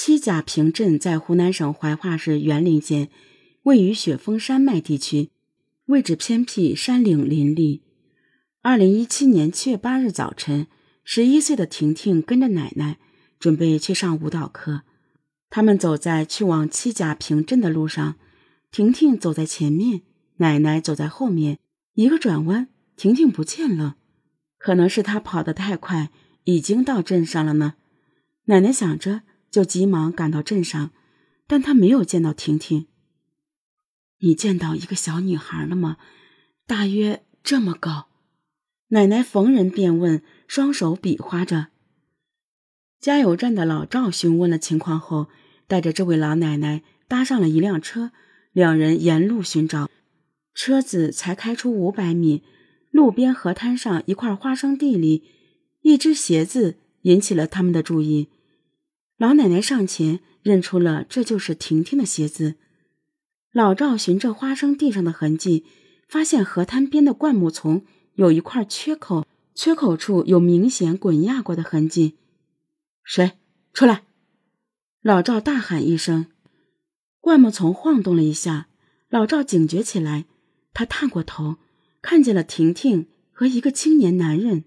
七甲坪镇在湖南省怀化市沅陵县，位于雪峰山脉地区，位置偏僻，山岭林立。二零一七年七月八日早晨，十一岁的婷婷跟着奶奶准备去上舞蹈课。他们走在去往七甲坪镇的路上，婷婷走在前面，奶奶走在后面。一个转弯，婷婷不见了，可能是她跑得太快，已经到镇上了呢。奶奶想着，就急忙赶到镇上，但他没有见到婷婷。你见到一个小女孩了吗？大约这么高。奶奶逢人便问，双手比划着。加油站的老赵询问了情况后，带着这位老奶奶搭上了一辆车，两人沿路寻找。车子才开出五百米，路边河滩上一块花生地里，一只鞋子引起了他们的注意。老奶奶上前认出了这就是婷婷的鞋子。老赵循着花生地上的痕迹，发现河滩边的灌木丛。有一块缺口，缺口处有明显滚压过的痕迹。谁出来？老赵大喊一声，灌木丛晃动了一下，老赵警觉起来。他探过头，看见了婷婷和一个青年男人。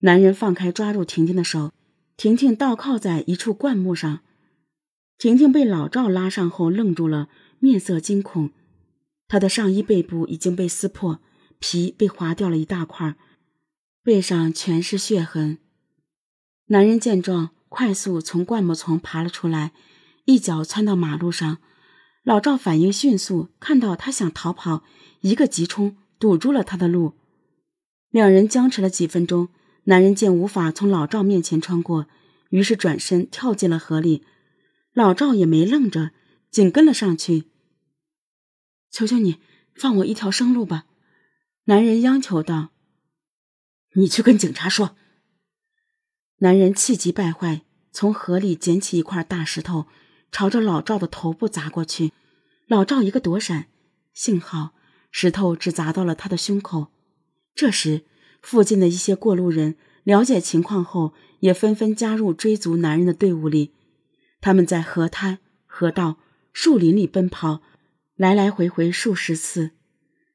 男人放开抓住婷婷的手，婷婷倒靠在一处灌木上。婷婷被老赵拉上后愣住了，面色惊恐。她的上衣背部已经被撕破。皮被划掉了一大块，背上全是血痕。男人见状，快速从灌木丛爬了出来，一脚窜到马路上。老赵反应迅速，看到他想逃跑，一个急冲堵住了他的路。两人僵持了几分钟，男人见无法从老赵面前穿过，于是转身跳进了河里。老赵也没愣着，紧跟了上去。求求你，放我一条生路吧！男人央求道：“你去跟警察说。”男人气急败坏，从河里捡起一块大石头，朝着老赵的头部砸过去。老赵一个躲闪，幸好石头只砸到了他的胸口。这时，附近的一些过路人了解情况后，也纷纷加入追逐男人的队伍里。他们在河滩、河道、树林里奔跑，来来回回数十次。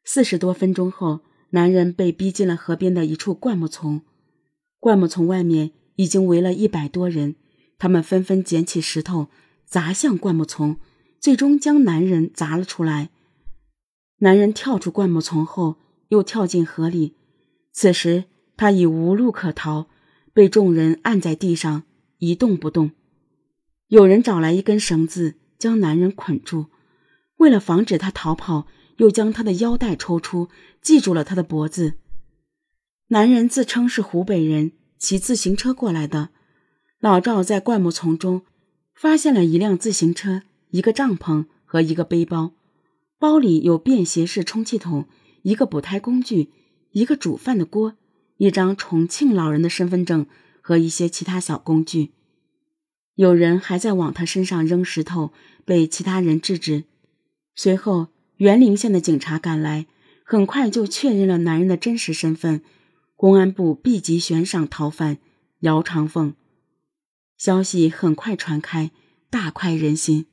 四十多分钟后，男人被逼进了河边的一处灌木丛。灌木丛外面已经围了一百多人，他们纷纷捡起石头砸向灌木丛，最终将男人砸了出来。男人跳出灌木丛后，又跳进河里。此时他已无路可逃，被众人按在地上一动不动。有人找来一根绳子，将男人捆住，为了防止他逃跑。又将他的腰带抽出，系住了他的脖子。男人自称是湖北人，骑自行车过来的。老赵在灌木丛中发现了一辆自行车、一个帐篷和一个背包，包里有便携式充气筒、一个补胎工具、一个煮饭的锅、一张重庆老人的身份证和一些其他小工具。有人还在往他身上扔石头，被其他人制止。随后。沅陵县的警察赶来，很快就确认了男人的真实身份。公安部立即悬赏逃犯姚长凤。消息很快传开，大快人心。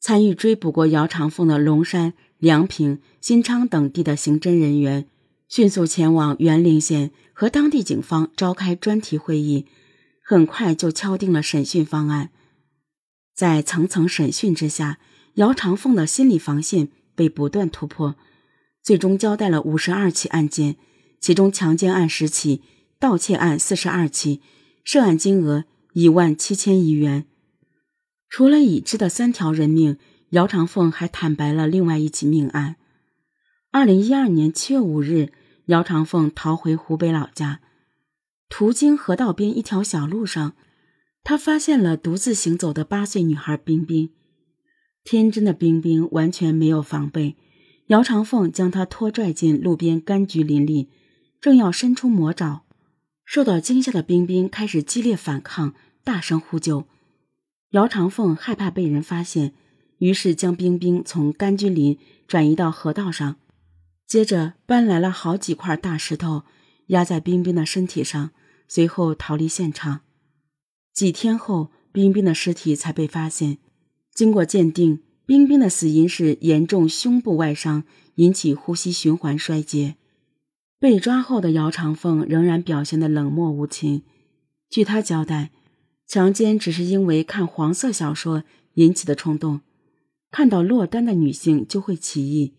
参与追捕过姚长凤的龙山、梁平、新昌等地的刑侦人员，迅速前往沅陵县和当地警方召开专题会议，很快就敲定了审讯方案。在层层审讯之下，姚长凤的心理防线。被不断突破，最终交代了五十二起案件，其中强奸案十起，盗窃案四十二起，涉案金额一万七千余元。除了已知的三条人命，姚长凤还坦白了另外一起命案。二零一二年七月五日，姚长凤逃回湖北老家，途经河道边一条小路上，他发现了独自行走的八岁女孩冰冰。天真的冰冰完全没有防备，姚长凤将她拖拽进路边柑橘林里，正要伸出魔爪，受到惊吓的冰冰开始激烈反抗，大声呼救。姚长凤害怕被人发现，于是将冰冰从柑橘林转移到河道上，接着搬来了好几块大石头压在冰冰的身体上，随后逃离现场。几天后，冰冰的尸体才被发现。经过鉴定，冰冰的死因是严重胸部外伤引起呼吸循环衰竭。被抓后的姚长凤仍然表现得冷漠无情。据他交代，强奸只是因为看黄色小说引起的冲动，看到落单的女性就会起义，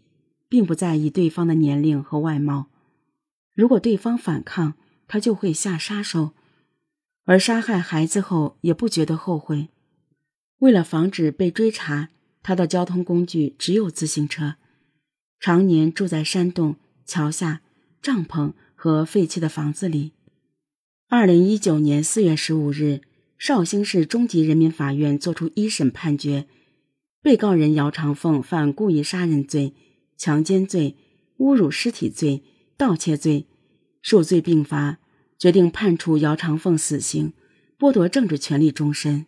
并不在意对方的年龄和外貌。如果对方反抗，他就会下杀手。而杀害孩子后也不觉得后悔。为了防止被追查，他的交通工具只有自行车，常年住在山洞、桥下、帐篷和废弃的房子里。二零一九年四月十五日，绍兴市中级人民法院作出一审判决，被告人姚长凤犯故意杀人罪、强奸罪、侮辱尸体罪、盗窃罪，数罪并罚，决定判处姚长凤死刑，剥夺政治权利终身。